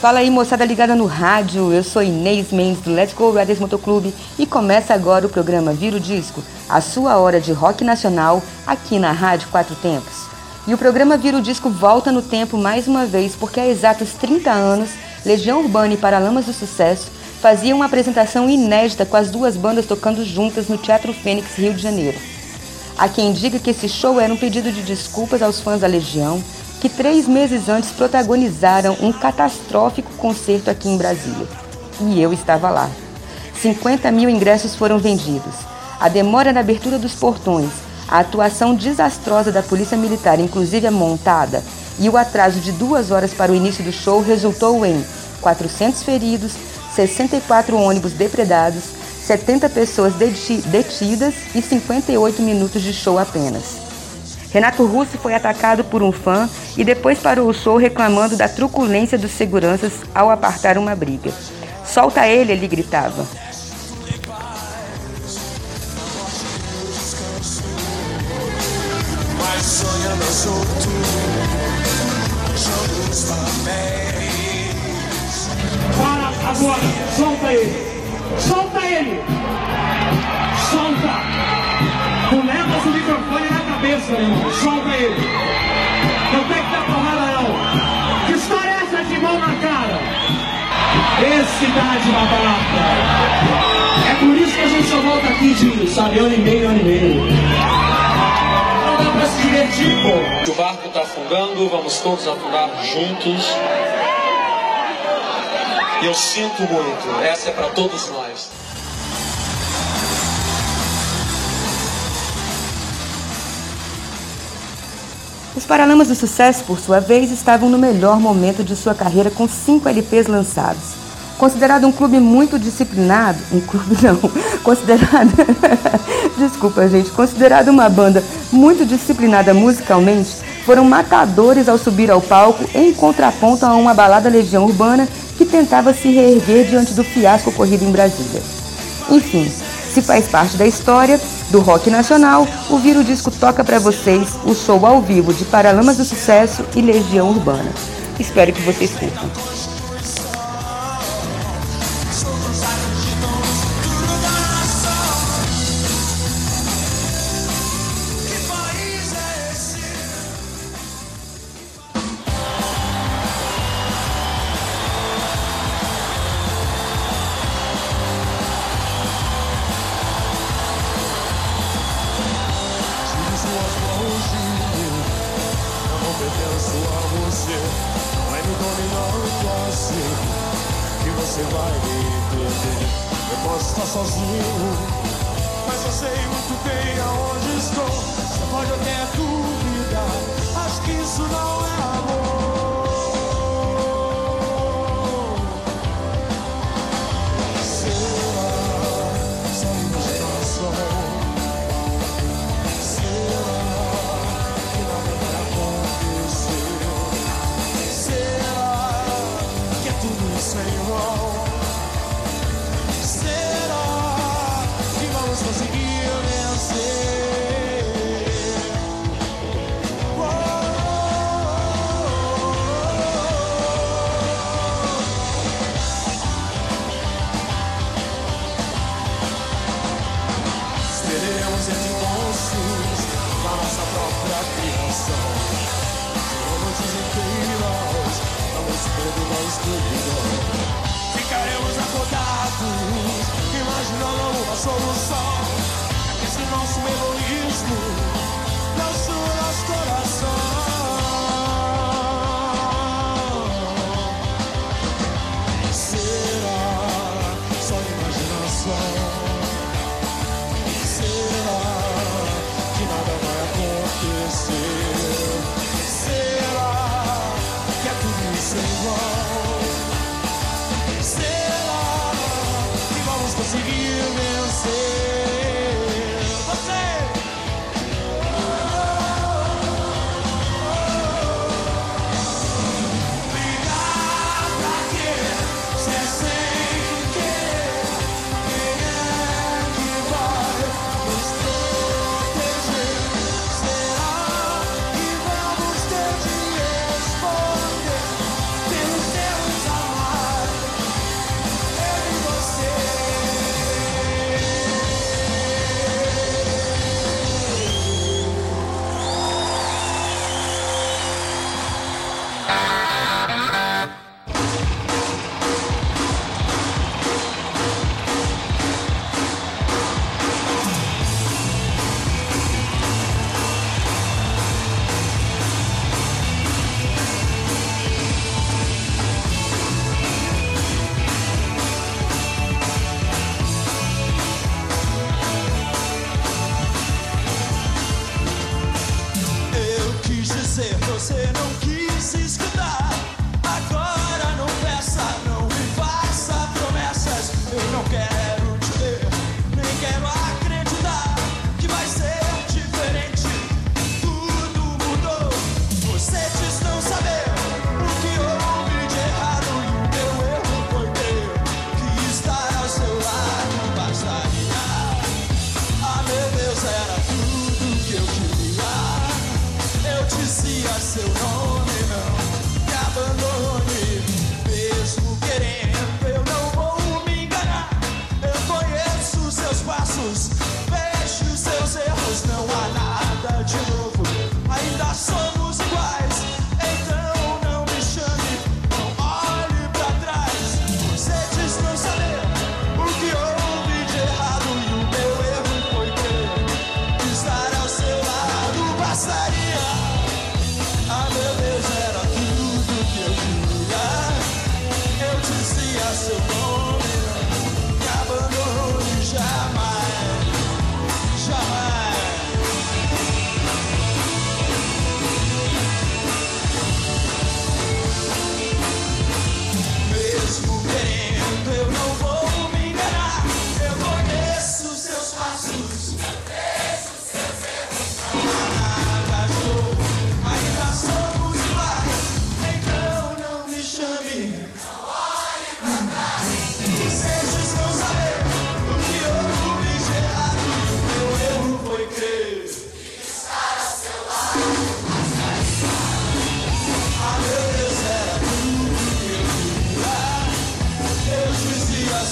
Fala aí, moçada ligada no rádio. Eu sou Inês Mendes do Let's Go Riders Motoclube e começa agora o programa Vira o Disco, a sua hora de rock nacional aqui na Rádio Quatro Tempos. E o programa Vira o Disco volta no tempo mais uma vez porque há exatos 30 anos, Legião Urbana e Paralamas do Sucesso faziam uma apresentação inédita com as duas bandas tocando juntas no Teatro Fênix, Rio de Janeiro. Há quem diga que esse show era um pedido de desculpas aos fãs da Legião que três meses antes protagonizaram um catastrófico concerto aqui em Brasília. E eu estava lá. 50 mil ingressos foram vendidos. A demora na abertura dos portões, a atuação desastrosa da Polícia Militar, inclusive a montada, e o atraso de duas horas para o início do show resultou em 400 feridos, 64 ônibus depredados, 70 pessoas detidas e 58 minutos de show apenas. Renato Russo foi atacado por um fã e depois parou o show reclamando da truculência dos seguranças ao apartar uma briga. Solta ele, ele gritava. Para agora, solta ele! Solta ele! Solta! Cabeça, meu irmão. Solta ele. Não tem que dar porrada, não. Que história é essa de mão na cara? Esse Cidade babaca. É por isso que a gente só volta aqui de, sabe, ano e meio, ano e meio. Não dá pra se divertir, pô. O barco tá afundando, vamos todos afundar juntos. E eu sinto muito, essa é para todos nós. Os Paralamas do Sucesso, por sua vez, estavam no melhor momento de sua carreira com cinco LPs lançados. Considerado um clube muito disciplinado, um clube não, considerado, desculpa gente, considerado uma banda muito disciplinada musicalmente, foram matadores ao subir ao palco em contraponto a uma balada legião urbana que tentava se reerguer diante do fiasco ocorrido em Brasília. Enfim, se faz parte da história do rock nacional, o Viro Disco toca para vocês o show ao vivo de Paralamas do Sucesso e Legião Urbana. Espero que vocês curtam. Será que vamos conseguir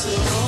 so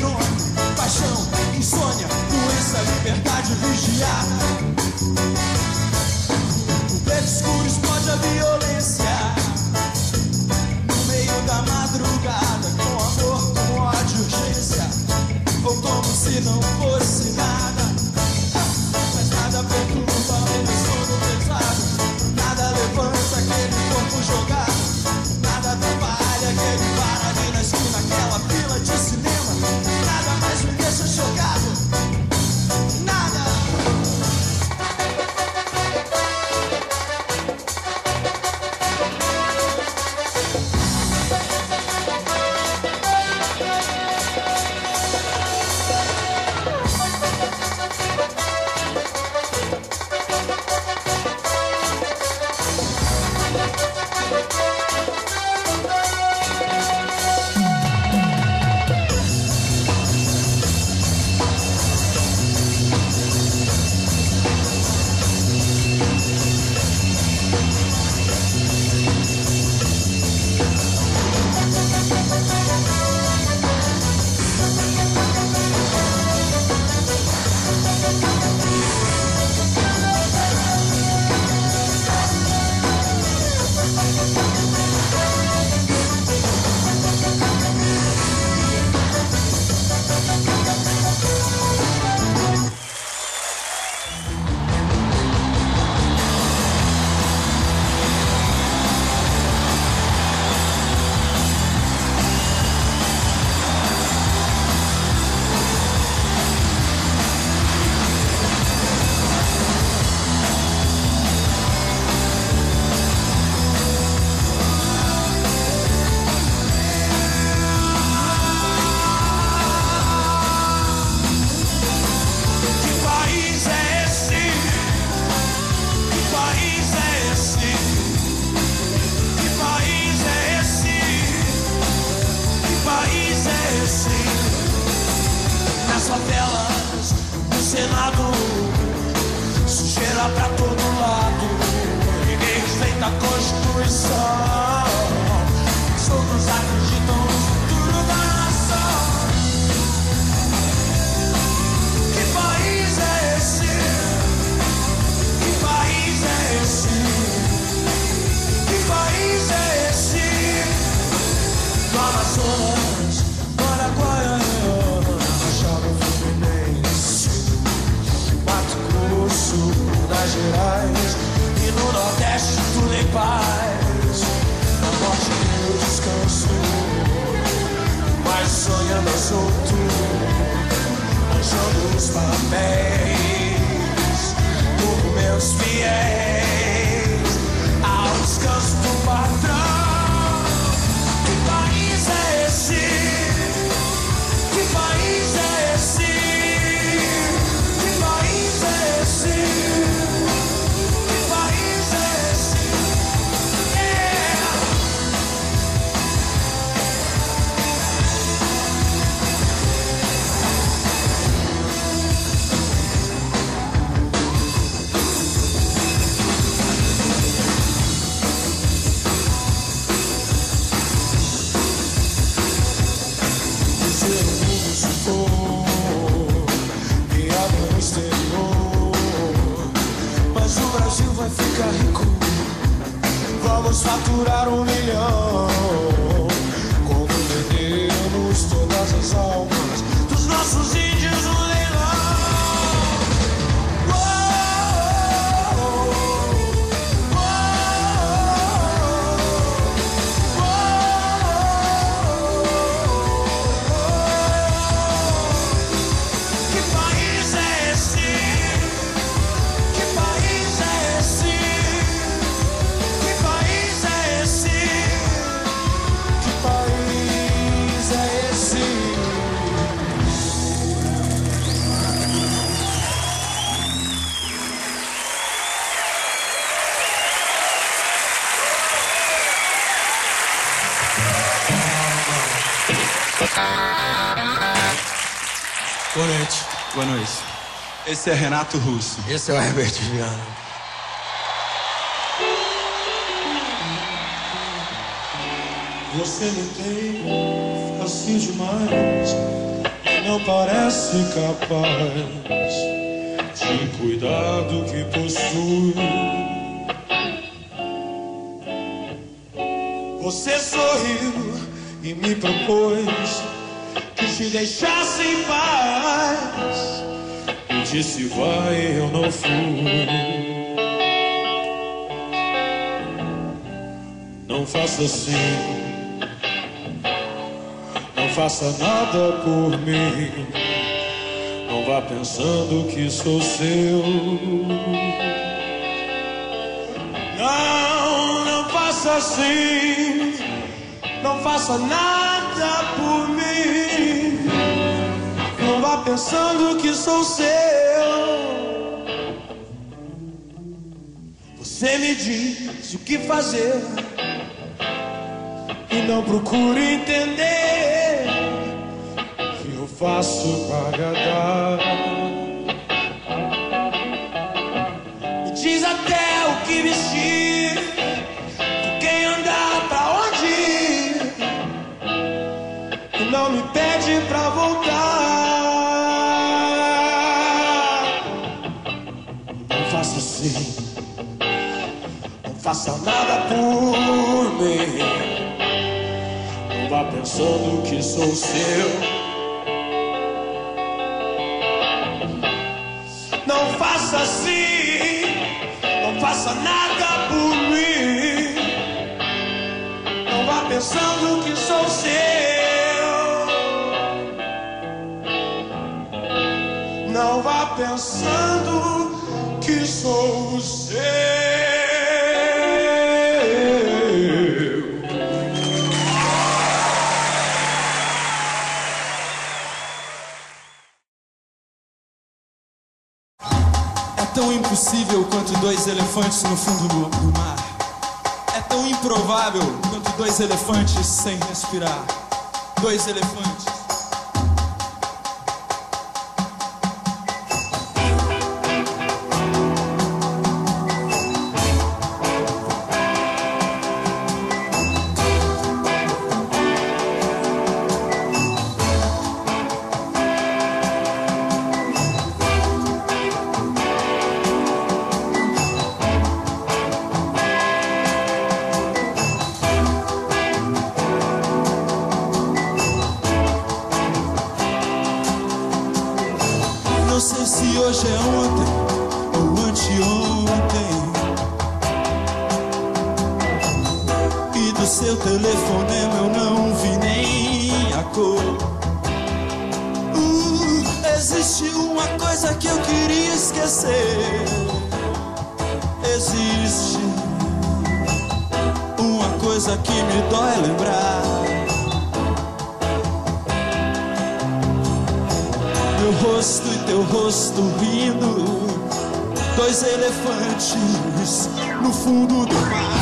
nome, paixão, insônia, doença, liberdade vigiada. Boa noite. Boa noite. Esse é Renato Russo. Esse é o Herbert Viana. Você me tem fácil demais. Não parece capaz de cuidar do que possui. Você sorriu e me propôs que te deixasse em paz. E disse vai, eu não fui. Não faça assim. Não faça nada por mim. Não vá pensando que sou seu. Não, não faça assim. Não faça nada por mim. Não vá pensando que sou seu. Você me diz o que fazer e não procure entender que eu faço para agradar. Faça assim, não faça nada por mim. Não vá pensando que sou seu. Não faça assim, não faça nada por mim. Não vá pensando que sou seu. Não vá pensando sou seu. É tão impossível quanto dois elefantes no fundo do, do mar. É tão improvável quanto dois elefantes sem respirar. Dois elefantes. Do seu telefonema eu não vi nem a cor. Uh, existe uma coisa que eu queria esquecer. Existe uma coisa que me dói lembrar. Meu rosto e teu rosto rindo Dois elefantes no fundo do mar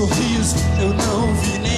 sorriso eu não vi nem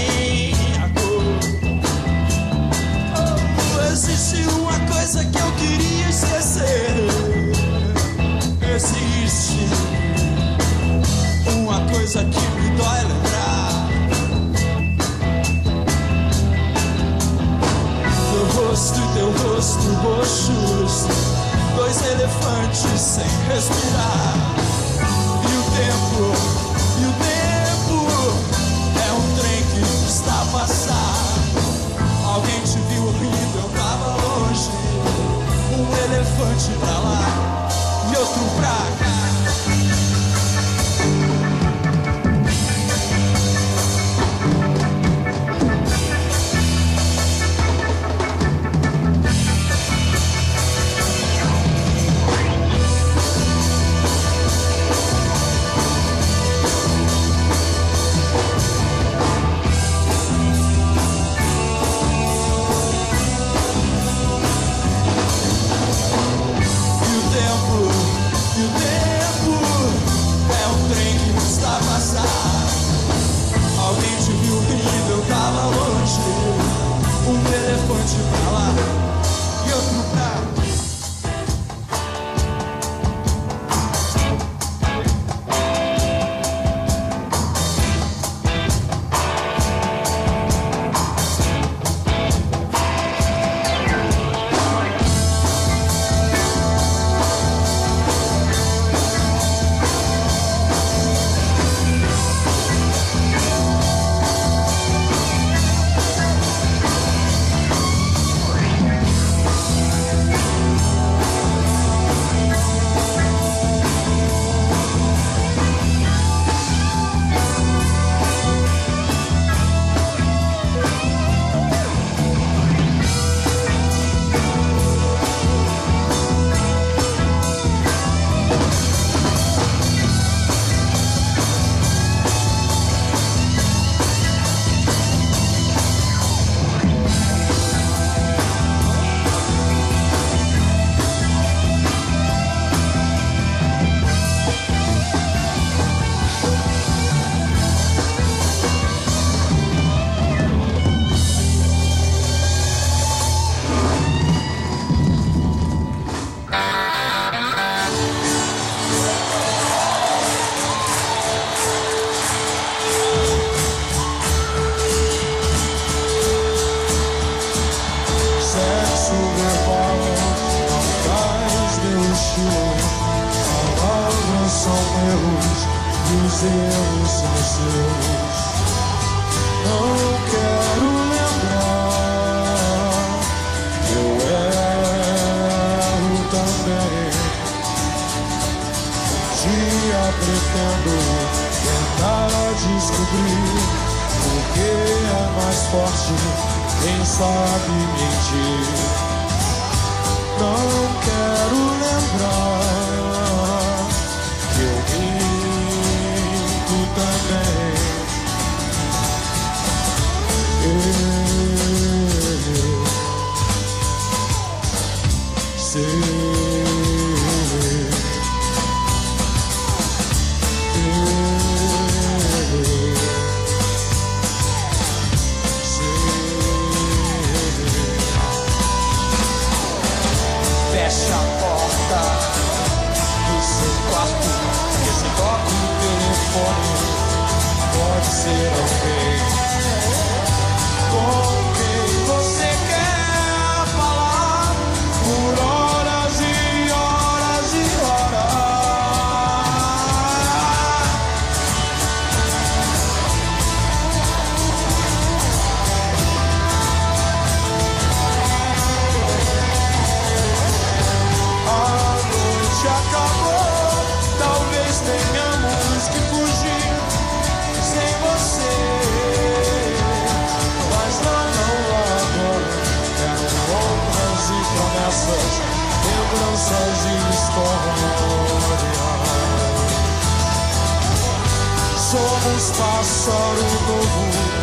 telefone pode ser alguém. Com história. Somos pássaro novo,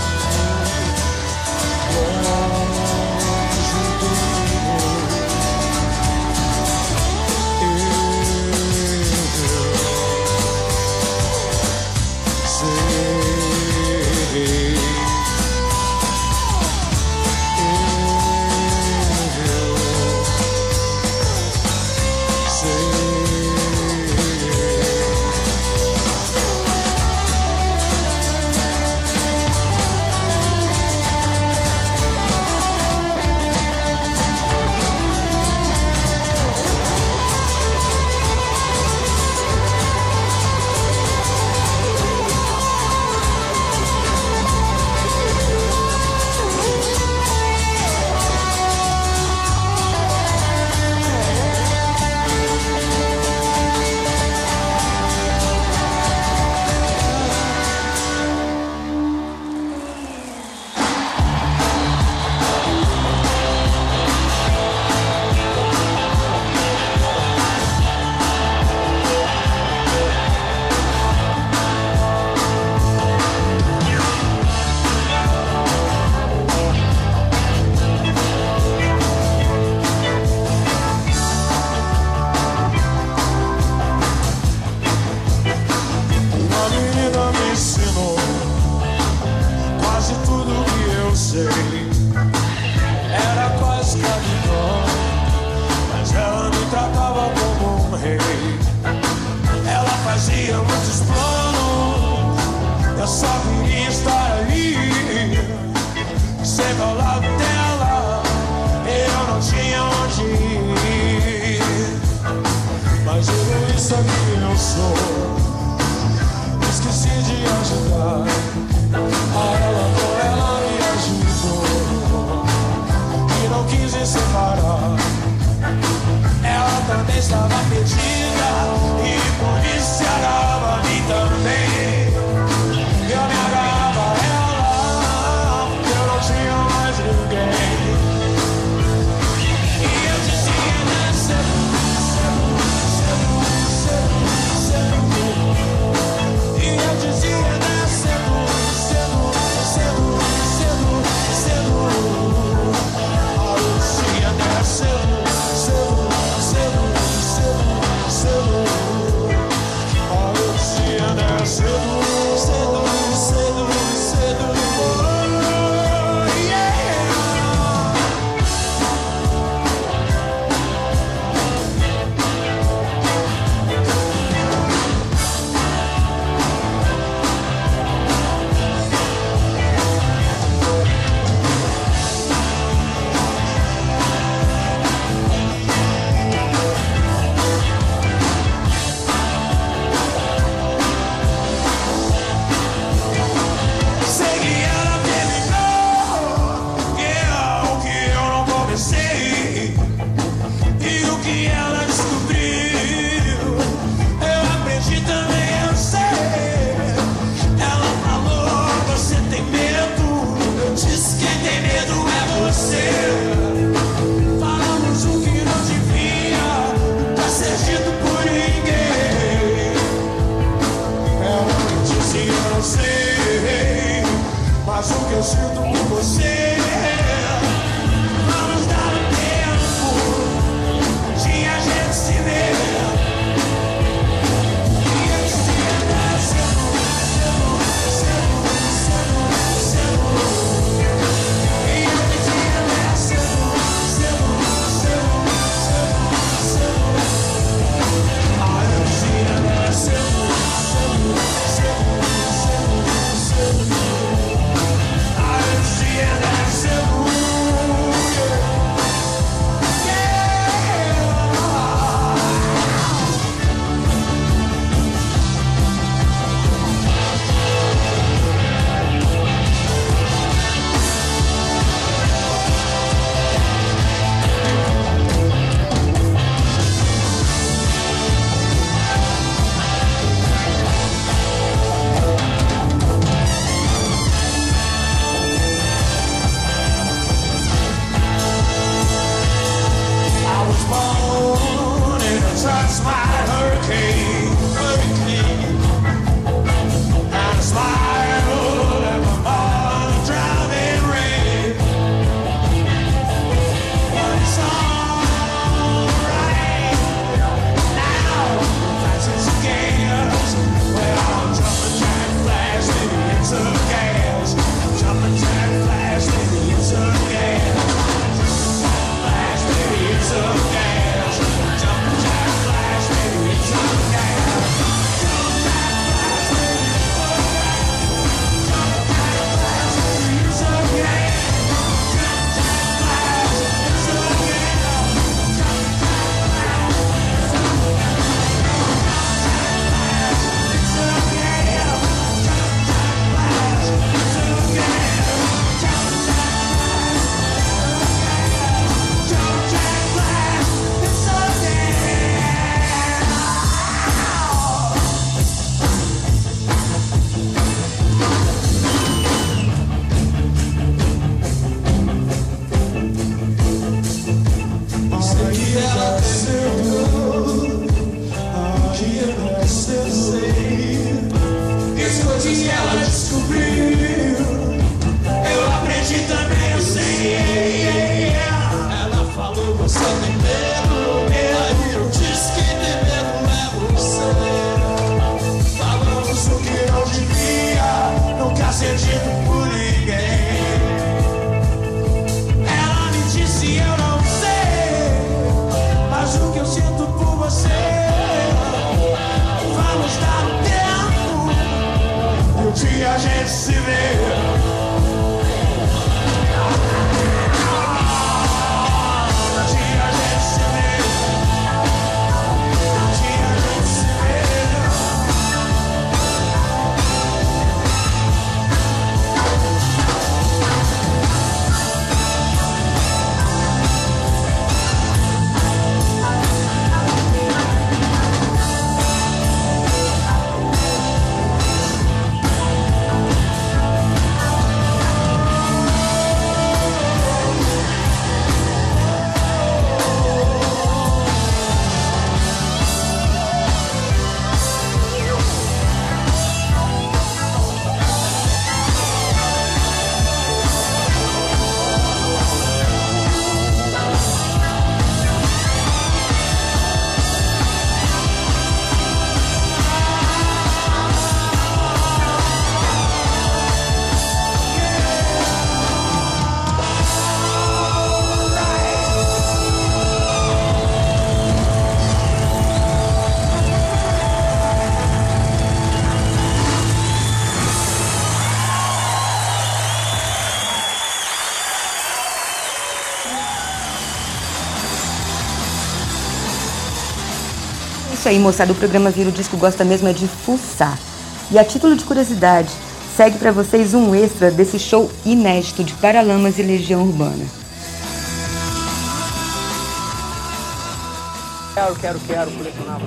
aí, moçada, o programa Vira o Disco gosta mesmo é de fuçar. E a título de curiosidade, segue para vocês um extra desse show inédito de Paralamas e Legião Urbana. Quero, quero, quero colecionar.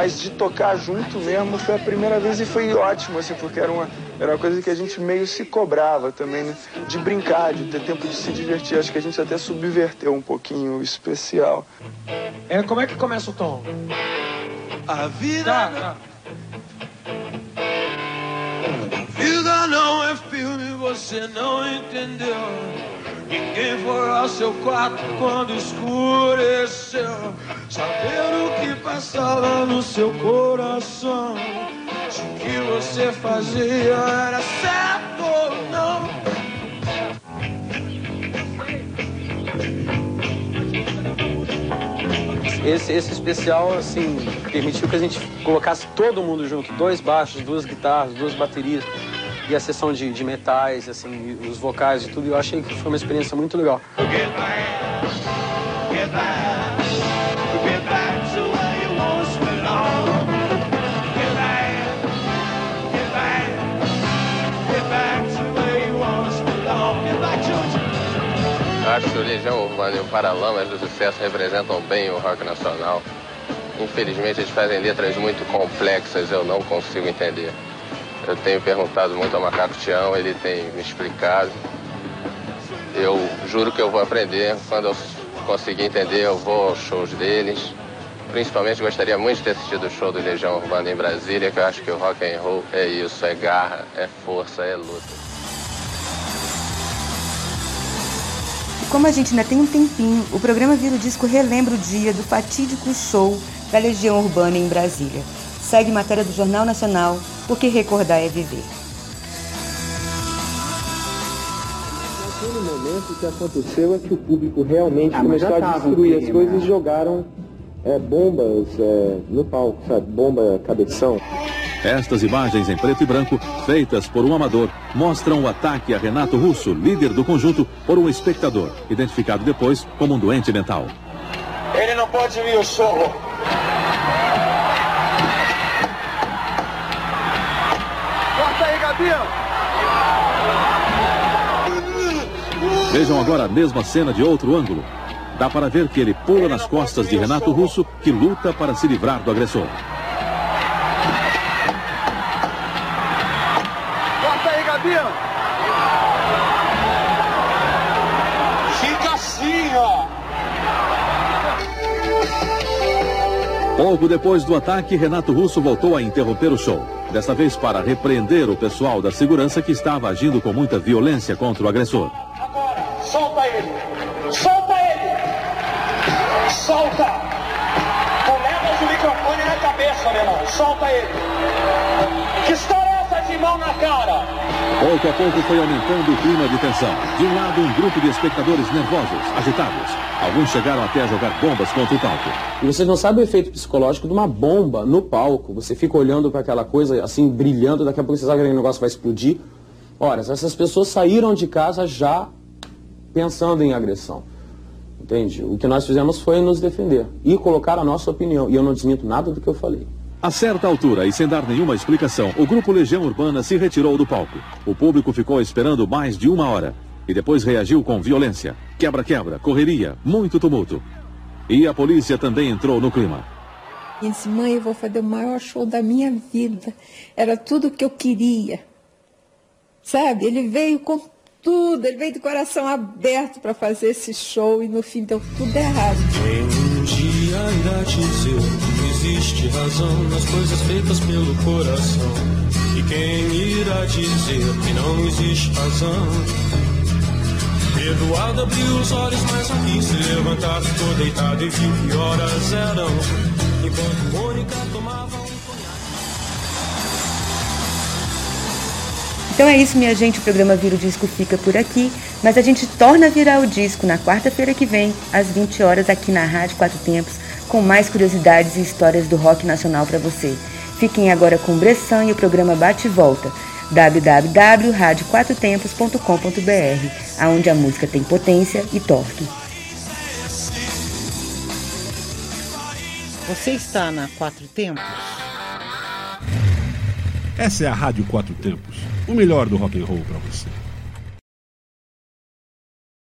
Mas de tocar junto mesmo foi a primeira vez e foi ótimo, assim, porque era uma, era uma coisa que a gente meio se cobrava também, né? De brincar, de ter tempo de se divertir. Acho que a gente até subverteu um pouquinho o especial. É, como é que começa o tom? A vida Tá, tá. Vida não é filme, você não entendeu. Ninguém foi ao seu quarto quando escureceu. Saber o que passava no seu coração. Se o que você fazia era certo ou não. Esse, esse especial, assim, permitiu que a gente colocasse todo mundo junto. Dois baixos, duas guitarras, duas baterias. E a sessão de, de metais, assim, os vocais e tudo. Eu achei que foi uma experiência muito legal. Acho que o Legião Urbana e o Paralamas do Sucesso representam bem o rock nacional. Infelizmente, eles fazem letras muito complexas, eu não consigo entender. Eu tenho perguntado muito ao Macaco Tião, ele tem me explicado. Eu juro que eu vou aprender. Quando eu conseguir entender, eu vou aos shows deles. Principalmente gostaria muito de ter assistido o show do Legião Urbana em Brasília, que eu acho que o rock and roll é isso, é garra, é força, é luta. Como a gente ainda tem um tempinho, o programa Vira o Disco relembra o dia do fatídico show da Legião Urbana em Brasília. Segue matéria do Jornal Nacional, porque recordar é viver. Naquele momento o que aconteceu é que o público realmente começou a destruir as coisas e jogaram é, bombas é, no palco, sabe? Bomba cabeção. Estas imagens em preto e branco, feitas por um amador, mostram o ataque a Renato Russo, líder do conjunto, por um espectador, identificado depois como um doente mental. Ele não pode vir ao show. Gabriel! Vejam agora a mesma cena de outro ângulo. Dá para ver que ele pula nas costas de Renato Russo, que luta para se livrar do agressor. Corta aí, Gabriel! Fica assim, ó. Pouco depois do ataque, Renato Russo voltou a interromper o show. Desta vez para repreender o pessoal da segurança que estava agindo com muita violência contra o agressor. Agora, solta ele. Solta ele. Solta. Tu levas o microfone na cabeça, meu irmão. Solta ele. Que história mão na cara? Pouco a pouco foi aumentando o clima de tensão. De um lado, um grupo de espectadores nervosos, agitados. Alguns chegaram até a jogar bombas contra o palco. E vocês não sabem o efeito psicológico de uma bomba no palco. Você fica olhando para aquela coisa assim, brilhando, daqui a pouco você sabe que aquele negócio vai explodir. Ora, essas pessoas saíram de casa já pensando em agressão. Entende? O que nós fizemos foi nos defender e colocar a nossa opinião. E eu não desminto nada do que eu falei. A certa altura e sem dar nenhuma explicação, o grupo Legião Urbana se retirou do palco. O público ficou esperando mais de uma hora e depois reagiu com violência. Quebra-quebra, correria, muito tumulto. E a polícia também entrou no clima. E disse, mãe, eu vou fazer o maior show da minha vida. Era tudo o que eu queria. Sabe? Ele veio com tudo, ele veio de coração aberto para fazer esse show e no fim deu tudo errado. Quem um dia irá dizer existe razão nas coisas feitas pelo coração? E quem irá dizer que não existe razão? Eduardo abriu os olhos, mas não quis se levantar, ficou deitado e viu que horas eram. Enquanto Mônica tomava um Então é isso, minha gente. O programa Vira o Disco fica por aqui. Mas a gente torna a virar o disco na quarta-feira que vem, às 20 horas, aqui na Rádio Quatro Tempos, com mais curiosidades e histórias do rock nacional para você. Fiquem agora com Bressan e o programa Bate e Volta. www.radioquatrotempos.com.br, aonde a música tem potência e torque. Você está na Quatro Tempos? Essa é a Rádio Quatro Tempos, o melhor do rock and roll para você.